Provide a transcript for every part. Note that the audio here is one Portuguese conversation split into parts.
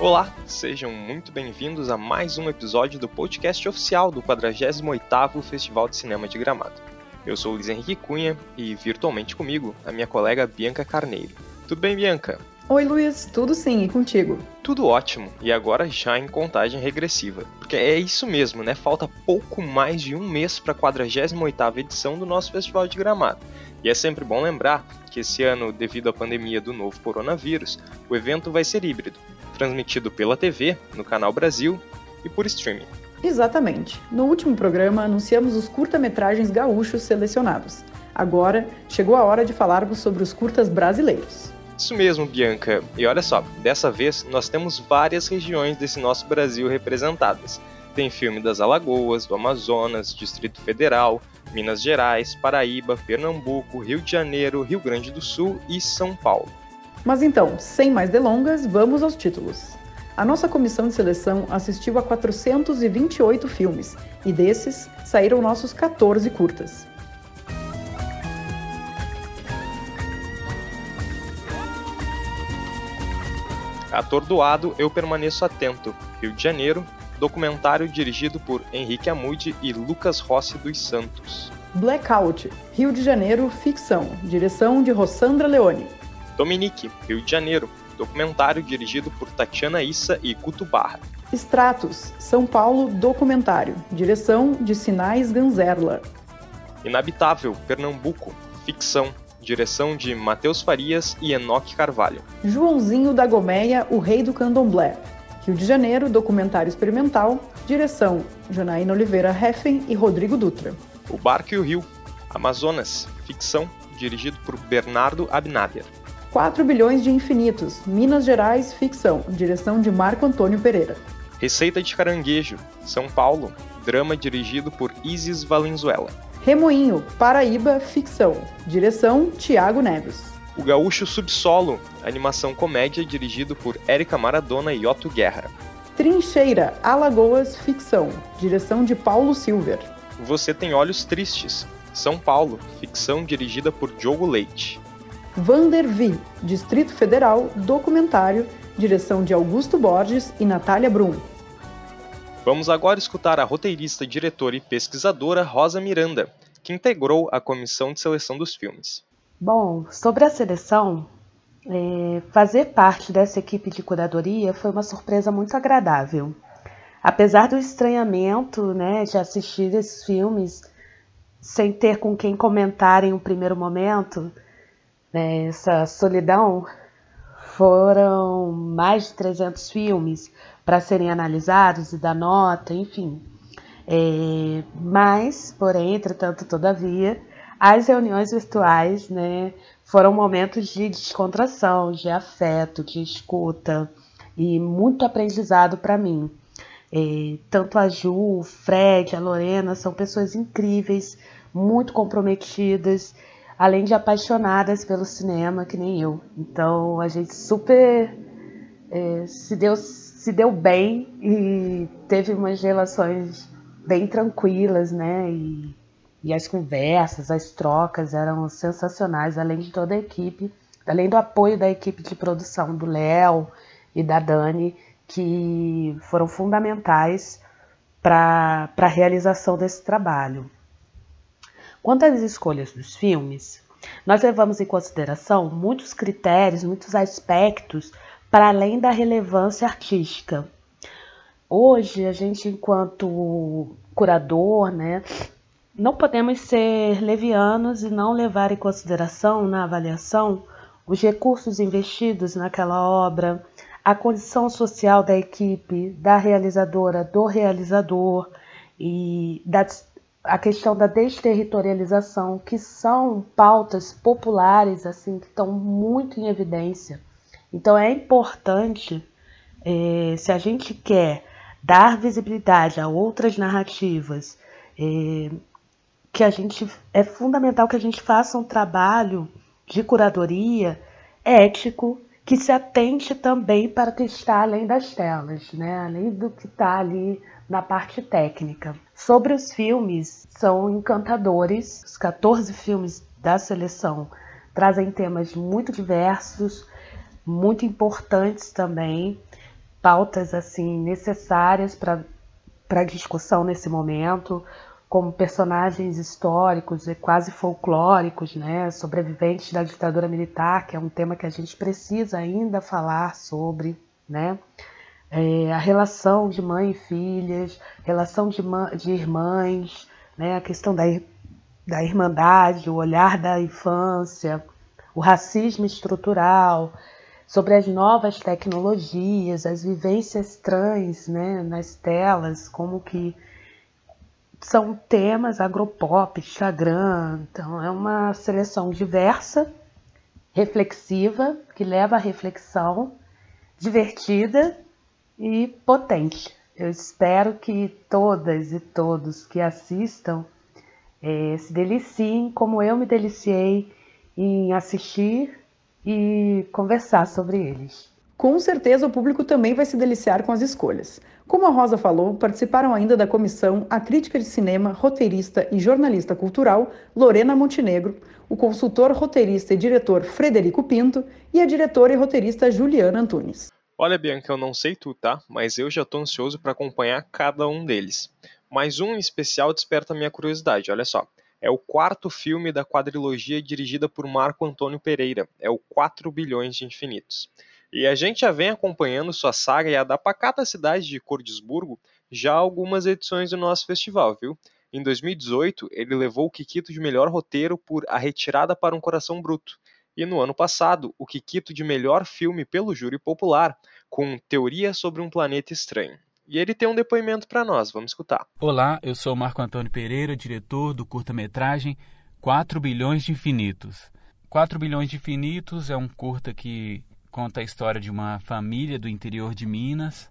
Olá, sejam muito bem-vindos a mais um episódio do podcast oficial do 48º Festival de Cinema de Gramado. Eu sou o Luiz Henrique Cunha e virtualmente comigo a minha colega Bianca Carneiro. Tudo bem, Bianca? Oi, Luiz, tudo sim, e contigo? Tudo ótimo, e agora já em contagem regressiva. Porque é isso mesmo, né? Falta pouco mais de um mês para a 48ª edição do nosso Festival de Gramado. E é sempre bom lembrar que esse ano, devido à pandemia do novo coronavírus, o evento vai ser híbrido, transmitido pela TV, no Canal Brasil e por streaming. Exatamente. No último programa, anunciamos os curta-metragens gaúchos selecionados. Agora, chegou a hora de falarmos sobre os curtas brasileiros. Isso mesmo, Bianca. E olha só, dessa vez nós temos várias regiões desse nosso Brasil representadas. Tem filme das Alagoas, do Amazonas, Distrito Federal, Minas Gerais, Paraíba, Pernambuco, Rio de Janeiro, Rio Grande do Sul e São Paulo. Mas então, sem mais delongas, vamos aos títulos. A nossa comissão de seleção assistiu a 428 filmes e desses saíram nossos 14 curtas. Atordoado, eu permaneço atento. Rio de Janeiro, documentário dirigido por Henrique Amude e Lucas Rossi dos Santos. Blackout, Rio de Janeiro, ficção, direção de Rossandra Leone. Dominique, Rio de Janeiro, documentário dirigido por Tatiana Issa e Guto Barra. Stratos, São Paulo, documentário, direção de Sinais Ganzerla. Inabitável, Pernambuco, ficção, direção de Matheus Farias e Enoque Carvalho. Joãozinho da Gomeia, o Rei do Candomblé. Rio de Janeiro, documentário experimental, direção Janaína Oliveira Heffen e Rodrigo Dutra. O Barco e o Rio, Amazonas, ficção, dirigido por Bernardo Abnader. 4 bilhões de infinitos, Minas Gerais, ficção, direção de Marco Antônio Pereira. Receita de Caranguejo, São Paulo, drama dirigido por Isis Valenzuela. Remoinho, Paraíba, ficção, direção Tiago Neves. O Gaúcho Subsolo, animação comédia dirigido por Érica Maradona e Otto Guerra. Trincheira, Alagoas, ficção, direção de Paulo Silver. Você tem Olhos Tristes, São Paulo, ficção dirigida por Diogo Leite. Vandervi, Distrito Federal, documentário, direção de Augusto Borges e Natália Brum. Vamos agora escutar a roteirista, diretora e pesquisadora Rosa Miranda, que integrou a comissão de seleção dos filmes. Bom, sobre a seleção, é, fazer parte dessa equipe de curadoria foi uma surpresa muito agradável. Apesar do estranhamento né, de assistir esses filmes sem ter com quem comentar em um primeiro momento, né, essa solidão, foram mais de 300 filmes para serem analisados e dar nota, enfim. É, mas, porém, entretanto, todavia, as reuniões virtuais né, foram momentos de descontração, de afeto, de escuta e muito aprendizado para mim. É, tanto a Ju, o Fred, a Lorena são pessoas incríveis, muito comprometidas além de apaixonadas pelo cinema, que nem eu. Então a gente super é, se, deu, se deu bem e teve umas relações bem tranquilas, né? E, e as conversas, as trocas eram sensacionais, além de toda a equipe, além do apoio da equipe de produção do Léo e da Dani, que foram fundamentais para a realização desse trabalho. Quanto às escolhas dos filmes, nós levamos em consideração muitos critérios, muitos aspectos para além da relevância artística. Hoje, a gente, enquanto curador, né, não podemos ser levianos e não levar em consideração na avaliação os recursos investidos naquela obra, a condição social da equipe, da realizadora, do realizador e da a questão da desterritorialização, que são pautas populares assim que estão muito em evidência. Então é importante, é, se a gente quer dar visibilidade a outras narrativas, é, que a gente é fundamental que a gente faça um trabalho de curadoria ético que se atente também para o que está além das telas, né? além do que está ali na parte técnica. Sobre os filmes, são encantadores. Os 14 filmes da seleção trazem temas muito diversos, muito importantes também. pautas assim necessárias para para discussão nesse momento, como personagens históricos e quase folclóricos, né, sobreviventes da ditadura militar, que é um tema que a gente precisa ainda falar sobre, né, é, a relação de mãe e filhas, relação de, de irmãs, né, a questão da, da irmandade, o olhar da infância, o racismo estrutural, sobre as novas tecnologias, as vivências trans né, nas telas, como que são temas agropop, Instagram. Então é uma seleção diversa, reflexiva, que leva à reflexão, divertida e potente. Eu espero que todas e todos que assistam eh, se deliciem como eu me deliciei em assistir e conversar sobre eles. Com certeza o público também vai se deliciar com as escolhas. Como a Rosa falou, participaram ainda da comissão a crítica de cinema, roteirista e jornalista cultural Lorena Montenegro, o consultor roteirista e diretor Frederico Pinto e a diretora e roteirista Juliana Antunes. Olha, Bianca, eu não sei tu, tá? Mas eu já tô ansioso para acompanhar cada um deles. Mas um em especial desperta minha curiosidade, olha só. É o quarto filme da quadrilogia dirigida por Marco Antônio Pereira. É o 4 bilhões de infinitos. E a gente já vem acompanhando sua saga e a da pacata cidade de Cordesburgo já algumas edições do nosso festival, viu? Em 2018, ele levou o Kikito de melhor roteiro por A Retirada para um Coração Bruto. E no ano passado, o Kikito de melhor filme pelo júri popular, com Teoria sobre um Planeta Estranho. E ele tem um depoimento para nós, vamos escutar. Olá, eu sou Marco Antônio Pereira, diretor do curta-metragem 4 bilhões de infinitos. 4 bilhões de infinitos é um curta que conta a história de uma família do interior de Minas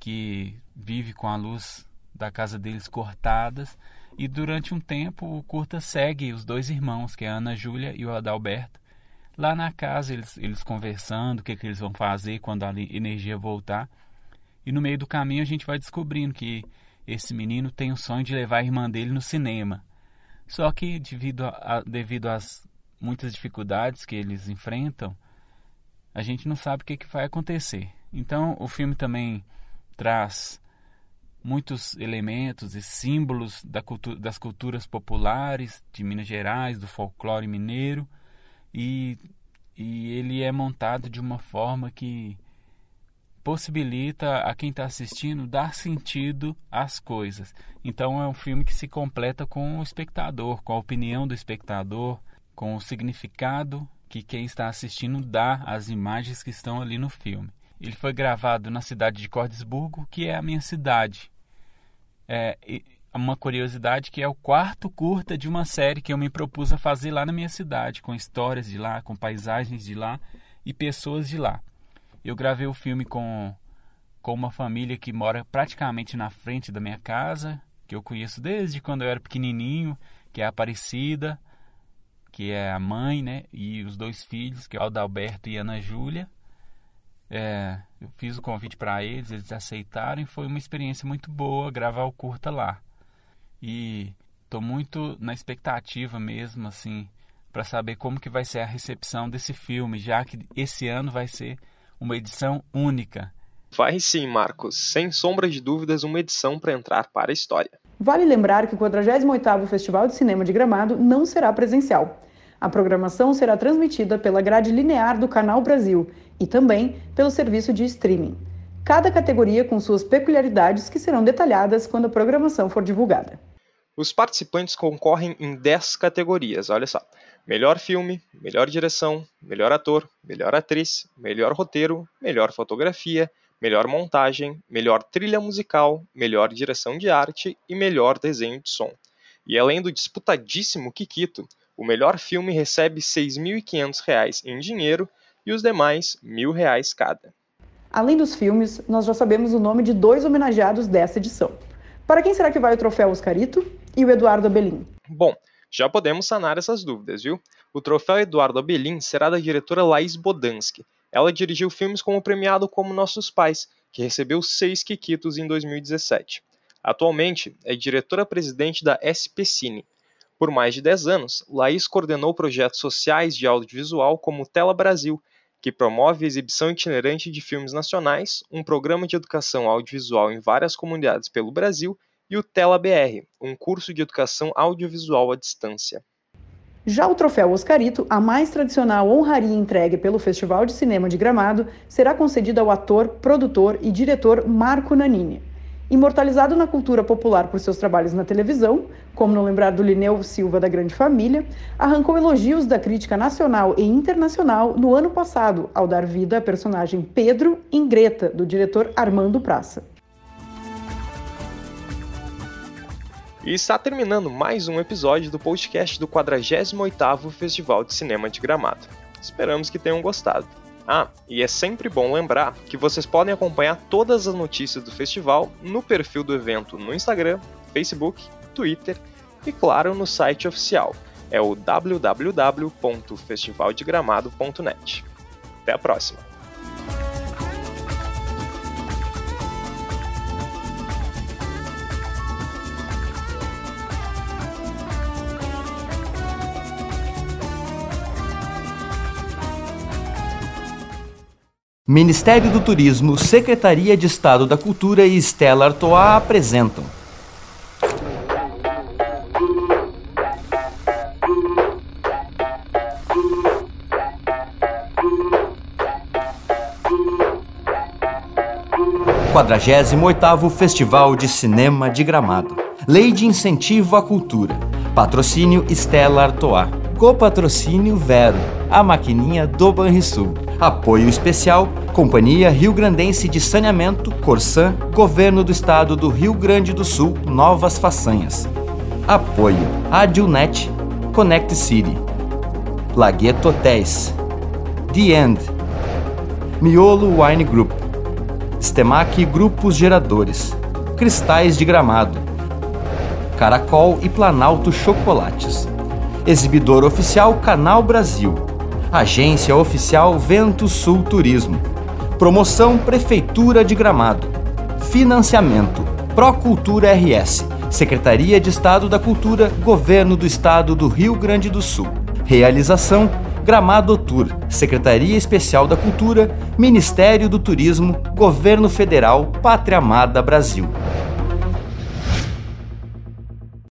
que vive com a luz da casa deles cortadas e durante um tempo o curta segue os dois irmãos, que é a Ana Júlia e o Adalberto, lá na casa eles, eles conversando o que, que eles vão fazer quando a energia voltar e no meio do caminho a gente vai descobrindo que esse menino tem o sonho de levar a irmã dele no cinema. Só que devido, a, a, devido às muitas dificuldades que eles enfrentam, a gente não sabe o que, que vai acontecer. Então o filme também traz muitos elementos e símbolos da cultura, das culturas populares de Minas Gerais, do folclore mineiro, e, e ele é montado de uma forma que possibilita a quem está assistindo dar sentido às coisas. Então é um filme que se completa com o espectador, com a opinião do espectador, com o significado que quem está assistindo dá às imagens que estão ali no filme. Ele foi gravado na cidade de Cordesburgo, que é a minha cidade. É uma curiosidade que é o quarto curta de uma série que eu me propus a fazer lá na minha cidade, com histórias de lá, com paisagens de lá e pessoas de lá. Eu gravei o filme com, com uma família que mora praticamente na frente da minha casa, que eu conheço desde quando eu era pequenininho, que é a Aparecida, que é a mãe, né? E os dois filhos, que é o Adalberto e a Ana Júlia. É, eu fiz o convite para eles, eles aceitaram e foi uma experiência muito boa gravar o curta lá. E estou muito na expectativa mesmo, assim, para saber como que vai ser a recepção desse filme, já que esse ano vai ser uma edição única. Vai sim, Marcos, sem sombra de dúvidas, uma edição para entrar para a história. Vale lembrar que o 48º Festival de Cinema de Gramado não será presencial. A programação será transmitida pela grade linear do Canal Brasil e também pelo serviço de streaming. Cada categoria com suas peculiaridades que serão detalhadas quando a programação for divulgada. Os participantes concorrem em 10 categorias, olha só. Melhor filme, melhor direção, melhor ator, melhor atriz, melhor roteiro, melhor fotografia, melhor montagem, melhor trilha musical, melhor direção de arte e melhor desenho de som. E além do disputadíssimo Kikito, o melhor filme recebe R$ 6.500 em dinheiro e os demais R$ 1.000 cada. Além dos filmes, nós já sabemos o nome de dois homenageados desta edição. Para quem será que vai o troféu Oscarito e o Eduardo Abelin? Bom, já podemos sanar essas dúvidas, viu? O troféu Eduardo Abelin será da diretora Laís Bodansky. Ela dirigiu filmes como premiado como Nossos Pais, que recebeu seis Kikitos em 2017. Atualmente, é diretora-presidente da SP Cine. Por mais de 10 anos, Laís coordenou projetos sociais de audiovisual como Tela Brasil, que promove a exibição itinerante de filmes nacionais, um programa de educação audiovisual em várias comunidades pelo Brasil e o Tela BR, um curso de educação audiovisual à distância. Já o troféu Oscarito, a mais tradicional honraria entregue pelo Festival de Cinema de Gramado, será concedido ao ator, produtor e diretor Marco Nanini. Imortalizado na cultura popular por seus trabalhos na televisão, como não lembrar do Lineu Silva da Grande Família, arrancou elogios da crítica nacional e internacional no ano passado, ao dar vida à personagem Pedro em Greta, do diretor Armando Praça. E está terminando mais um episódio do podcast do 48º Festival de Cinema de Gramado. Esperamos que tenham gostado. Ah, e é sempre bom lembrar que vocês podem acompanhar todas as notícias do festival no perfil do evento no Instagram, Facebook, Twitter e, claro, no site oficial. É o www.festivaldegramado.net. Até a próxima! Ministério do Turismo, Secretaria de Estado da Cultura e Stella Artois apresentam. Quadragésimo oitavo Festival de Cinema de Gramado. Lei de Incentivo à Cultura. Patrocínio Stella Artois. Copatrocínio Vero. A maquininha do Banrisul. Apoio especial Companhia Rio Grandense de Saneamento, Corsan, Governo do Estado do Rio Grande do Sul, Novas Façanhas. Apoio Adilnet, Connect City, Lagueto Hotéis, The End, Miolo Wine Group, Stemac Grupos Geradores, Cristais de Gramado, Caracol e Planalto Chocolates. Exibidor oficial Canal Brasil. Agência Oficial Vento Sul Turismo. Promoção Prefeitura de Gramado. Financiamento Procultura RS. Secretaria de Estado da Cultura, Governo do Estado do Rio Grande do Sul. Realização Gramado Tour, Secretaria Especial da Cultura, Ministério do Turismo, Governo Federal, Pátria Amada Brasil.